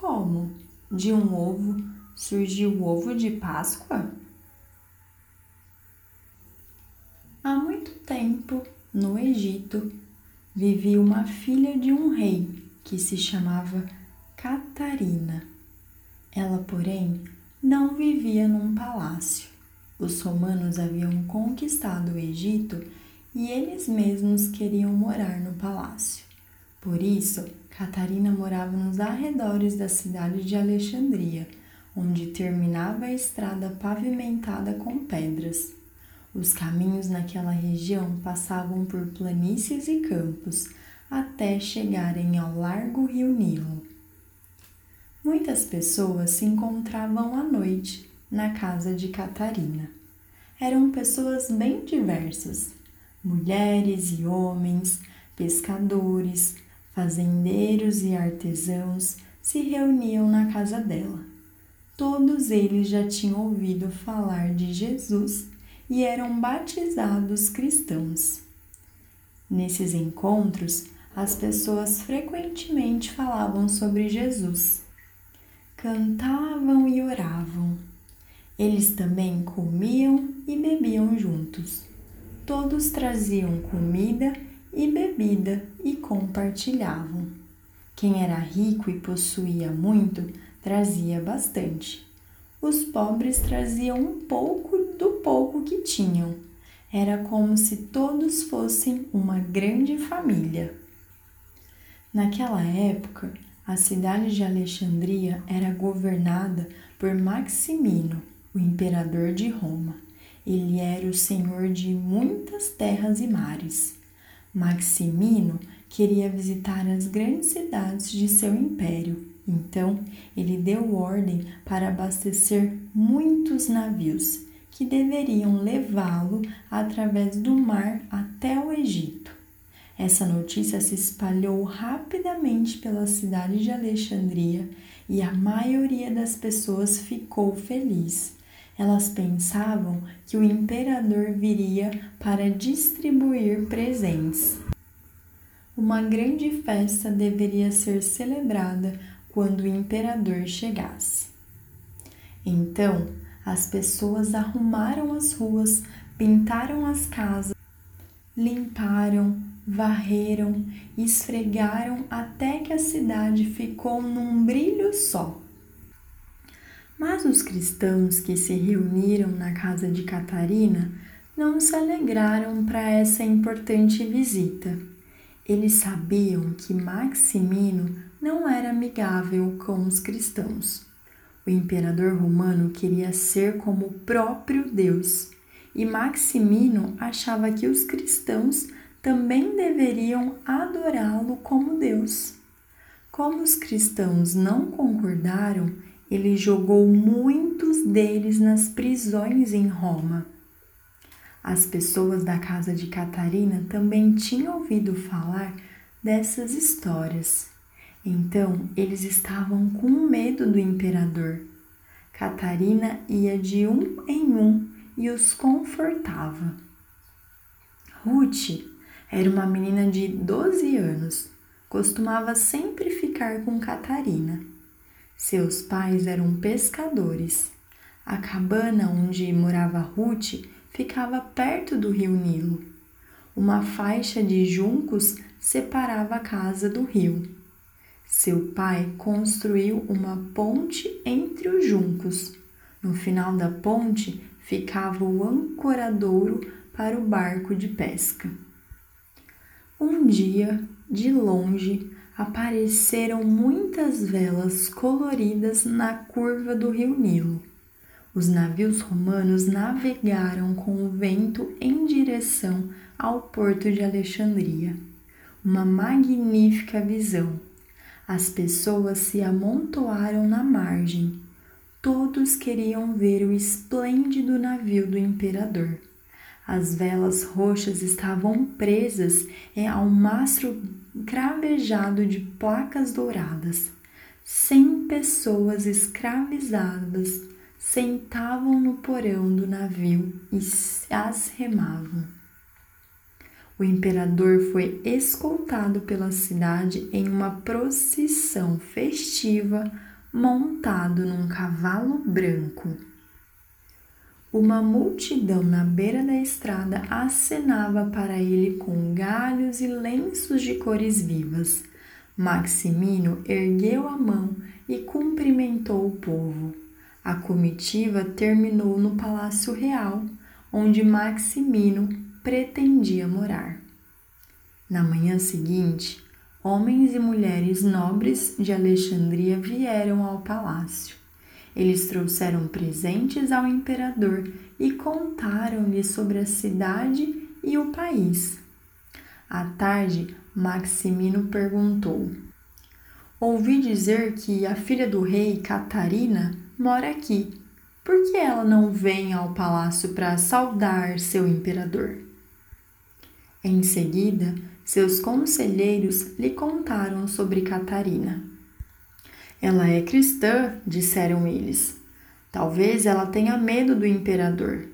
Como? De um ovo surgiu o ovo de Páscoa? Há muito tempo, no Egito, vivia uma filha de um rei que se chamava Catarina. Ela, porém, não vivia num palácio. Os romanos haviam conquistado o Egito e eles mesmos queriam morar no palácio. Por isso, Catarina morava nos arredores da cidade de Alexandria, onde terminava a estrada pavimentada com pedras. Os caminhos naquela região passavam por planícies e campos até chegarem ao largo rio Nilo. Muitas pessoas se encontravam à noite na casa de Catarina. Eram pessoas bem diversas, mulheres e homens, pescadores, fazendeiros e artesãos se reuniam na casa dela. Todos eles já tinham ouvido falar de Jesus e eram batizados cristãos. Nesses encontros, as pessoas frequentemente falavam sobre Jesus, cantavam e oravam. Eles também comiam e bebiam juntos todos traziam comida e bebida e compartilhavam. Quem era rico e possuía muito, trazia bastante. Os pobres traziam um pouco do pouco que tinham. Era como se todos fossem uma grande família. Naquela época, a cidade de Alexandria era governada por Maximino, o imperador de Roma. Ele era o senhor de muitas terras e mares. Maximino queria visitar as grandes cidades de seu império, então ele deu ordem para abastecer muitos navios que deveriam levá-lo através do mar até o Egito. Essa notícia se espalhou rapidamente pela cidade de Alexandria e a maioria das pessoas ficou feliz elas pensavam que o imperador viria para distribuir presentes. Uma grande festa deveria ser celebrada quando o imperador chegasse. Então, as pessoas arrumaram as ruas, pintaram as casas, limparam, varreram, esfregaram até que a cidade ficou num brilho só. Mas os cristãos que se reuniram na casa de Catarina não se alegraram para essa importante visita. Eles sabiam que Maximino não era amigável com os cristãos. O imperador romano queria ser como o próprio Deus, e Maximino achava que os cristãos também deveriam adorá-lo como Deus. Como os cristãos não concordaram, ele jogou muitos deles nas prisões em Roma. As pessoas da casa de Catarina também tinham ouvido falar dessas histórias. Então eles estavam com medo do imperador. Catarina ia de um em um e os confortava. Ruth era uma menina de 12 anos, costumava sempre ficar com Catarina. Seus pais eram pescadores. A cabana onde morava Ruth ficava perto do rio Nilo. Uma faixa de juncos separava a casa do rio. Seu pai construiu uma ponte entre os juncos. No final da ponte ficava o ancoradouro para o barco de pesca. Um dia, de longe, apareceram muitas velas coloridas na curva do rio Nilo. Os navios romanos navegaram com o vento em direção ao porto de Alexandria. Uma magnífica visão. As pessoas se amontoaram na margem. Todos queriam ver o esplêndido navio do imperador. As velas roxas estavam presas a um mastro cravejado de placas douradas. Cem pessoas escravizadas sentavam no porão do navio e as remavam. O imperador foi escoltado pela cidade em uma procissão festiva montado num cavalo branco. Uma multidão na beira da estrada acenava para ele com galhos e lenços de cores vivas. Maximino ergueu a mão e cumprimentou o povo. A comitiva terminou no Palácio Real, onde Maximino pretendia morar. Na manhã seguinte, homens e mulheres nobres de Alexandria vieram ao palácio. Eles trouxeram presentes ao imperador e contaram-lhe sobre a cidade e o país. À tarde, Maximino perguntou: Ouvi dizer que a filha do rei, Catarina, mora aqui. Por que ela não vem ao palácio para saudar seu imperador? Em seguida, seus conselheiros lhe contaram sobre Catarina. Ela é cristã, disseram eles. Talvez ela tenha medo do imperador.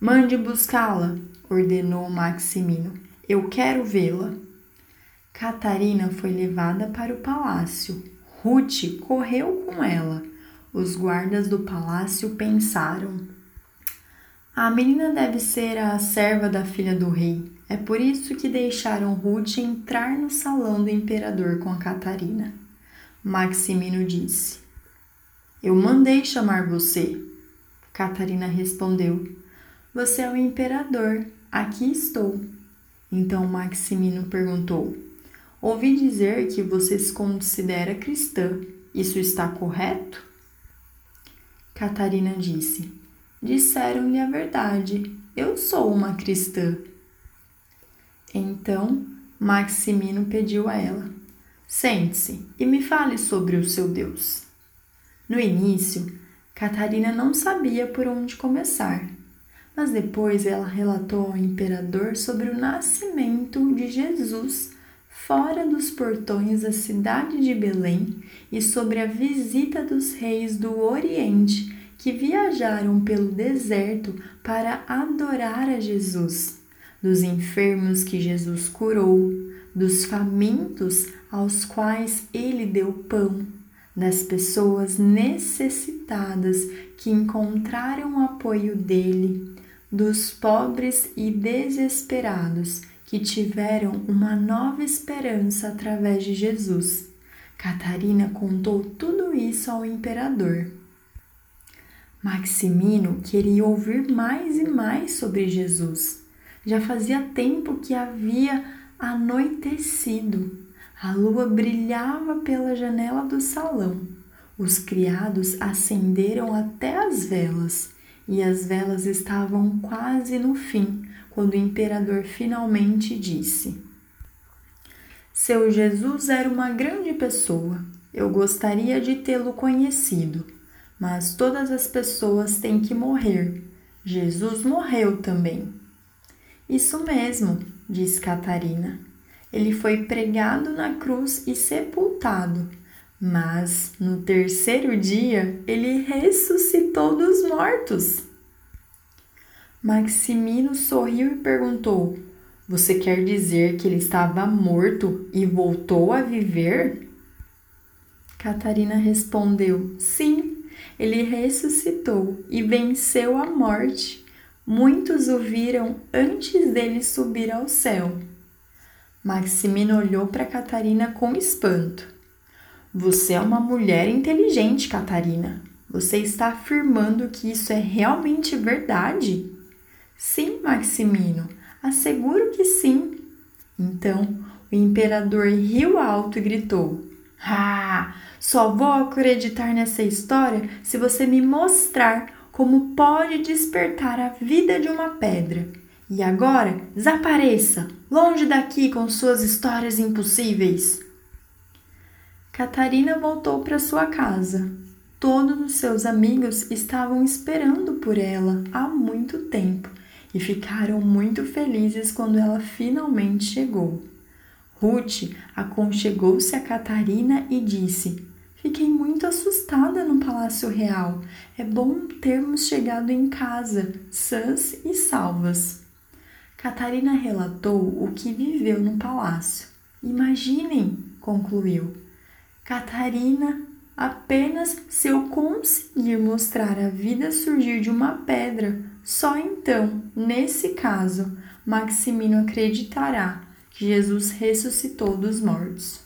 Mande buscá-la, ordenou Maximino. Eu quero vê-la. Catarina foi levada para o palácio. Ruth correu com ela. Os guardas do palácio pensaram: a menina deve ser a serva da filha do rei. É por isso que deixaram Ruth entrar no salão do imperador com a Catarina. Maximino disse: Eu mandei chamar você. Catarina respondeu: Você é o imperador, aqui estou. Então Maximino perguntou: Ouvi dizer que você se considera cristã. Isso está correto? Catarina disse: disseram-lhe a verdade. Eu sou uma cristã. Então Maximino pediu a ela: Sente-se e me fale sobre o seu Deus. No início, Catarina não sabia por onde começar, mas depois ela relatou ao imperador sobre o nascimento de Jesus fora dos portões da cidade de Belém e sobre a visita dos reis do Oriente que viajaram pelo deserto para adorar a Jesus, dos enfermos que Jesus curou, dos famintos aos quais ele deu pão, das pessoas necessitadas que encontraram o apoio dele, dos pobres e desesperados que tiveram uma nova esperança através de Jesus. Catarina contou tudo isso ao imperador. Maximino queria ouvir mais e mais sobre Jesus. Já fazia tempo que havia anoitecido. A lua brilhava pela janela do salão. Os criados acenderam até as velas e as velas estavam quase no fim quando o imperador finalmente disse: Seu Jesus era uma grande pessoa. Eu gostaria de tê-lo conhecido mas todas as pessoas têm que morrer. Jesus morreu também. Isso mesmo, diz Catarina. Ele foi pregado na cruz e sepultado, mas no terceiro dia ele ressuscitou dos mortos. Maximino sorriu e perguntou: Você quer dizer que ele estava morto e voltou a viver? Catarina respondeu: Sim, ele ressuscitou e venceu a morte. Muitos o viram antes dele subir ao céu. Maximino olhou para Catarina com espanto. Você é uma mulher inteligente, Catarina. Você está afirmando que isso é realmente verdade? Sim, Maximino, asseguro que sim. Então o imperador riu alto e gritou: Ah, só vou acreditar nessa história se você me mostrar como pode despertar a vida de uma pedra. E agora, desapareça, longe daqui com suas histórias impossíveis. Catarina voltou para sua casa. Todos os seus amigos estavam esperando por ela há muito tempo e ficaram muito felizes quando ela finalmente chegou. Ruth aconchegou-se a Catarina e disse: Fiquei muito assustada no Palácio Real. É bom termos chegado em casa, sãs e salvas. Catarina relatou o que viveu no palácio. Imaginem, concluiu. Catarina, apenas se eu conseguir mostrar a vida surgir de uma pedra, só então, nesse caso, Maximino acreditará que Jesus ressuscitou dos mortos.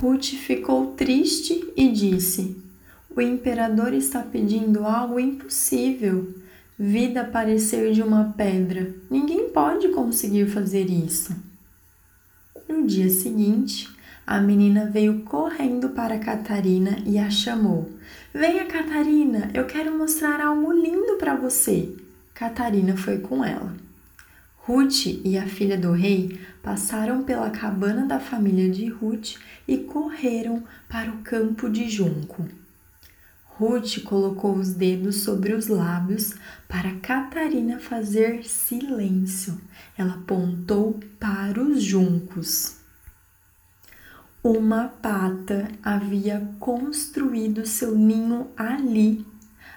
Ruth ficou triste e disse: O imperador está pedindo algo impossível vida aparecer de uma pedra. Ninguém pode conseguir fazer isso. No dia seguinte, a menina veio correndo para Catarina e a chamou. Venha, Catarina, eu quero mostrar algo lindo para você. Catarina foi com ela. Ruth e a filha do rei passaram pela cabana da família de Ruth e correram para o campo de junco. Ruth colocou os dedos sobre os lábios para Catarina fazer silêncio. Ela apontou para os juncos. Uma pata havia construído seu ninho ali.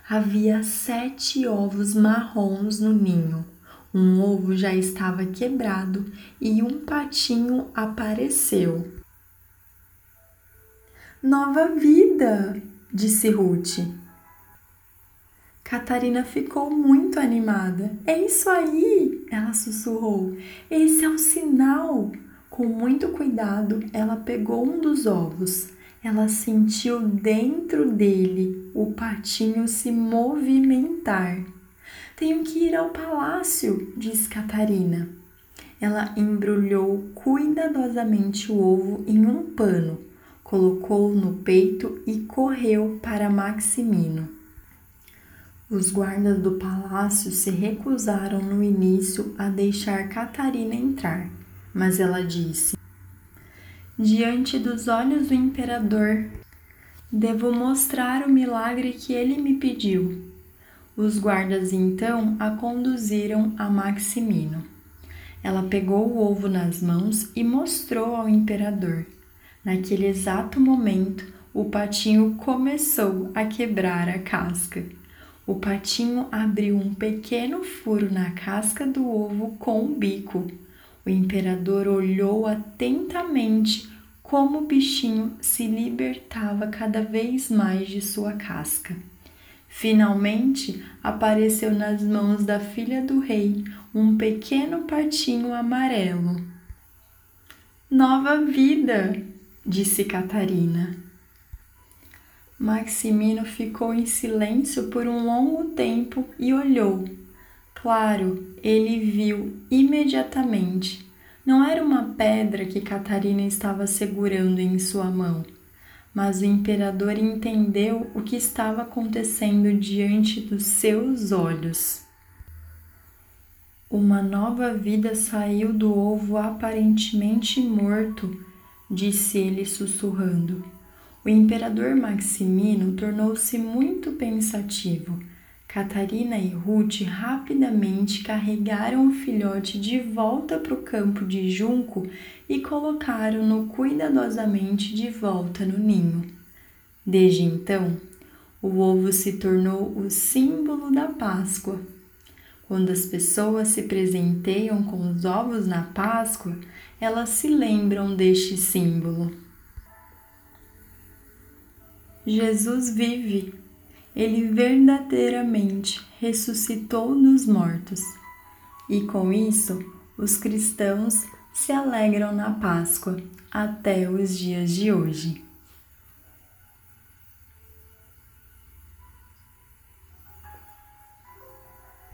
Havia sete ovos marrons no ninho. Um ovo já estava quebrado e um patinho apareceu. Nova vida! disse Ruth. Catarina ficou muito animada. É isso aí! Ela sussurrou. Esse é o sinal. Com muito cuidado, ela pegou um dos ovos. Ela sentiu dentro dele o patinho se movimentar. Tenho que ir ao palácio, disse Catarina. Ela embrulhou cuidadosamente o ovo em um pano colocou no peito e correu para Maximino. Os guardas do palácio se recusaram no início a deixar Catarina entrar, mas ela disse: Diante dos olhos do imperador, devo mostrar o milagre que ele me pediu. Os guardas então a conduziram a Maximino. Ela pegou o ovo nas mãos e mostrou ao imperador. Naquele exato momento, o patinho começou a quebrar a casca. O patinho abriu um pequeno furo na casca do ovo com o bico. O imperador olhou atentamente como o bichinho se libertava cada vez mais de sua casca. Finalmente apareceu nas mãos da filha do rei um pequeno patinho amarelo. Nova vida! disse Catarina. Maximino ficou em silêncio por um longo tempo e olhou. Claro, ele viu imediatamente. Não era uma pedra que Catarina estava segurando em sua mão, mas o imperador entendeu o que estava acontecendo diante dos seus olhos. Uma nova vida saiu do ovo aparentemente morto disse ele sussurrando. O imperador Maximino tornou-se muito pensativo. Catarina e Ruth rapidamente carregaram o filhote de volta para o campo de junco e colocaram-no cuidadosamente de volta no ninho. Desde então, o ovo se tornou o símbolo da Páscoa. Quando as pessoas se presenteiam com os ovos na Páscoa, elas se lembram deste símbolo. Jesus vive, ele verdadeiramente ressuscitou dos mortos. E com isso, os cristãos se alegram na Páscoa até os dias de hoje.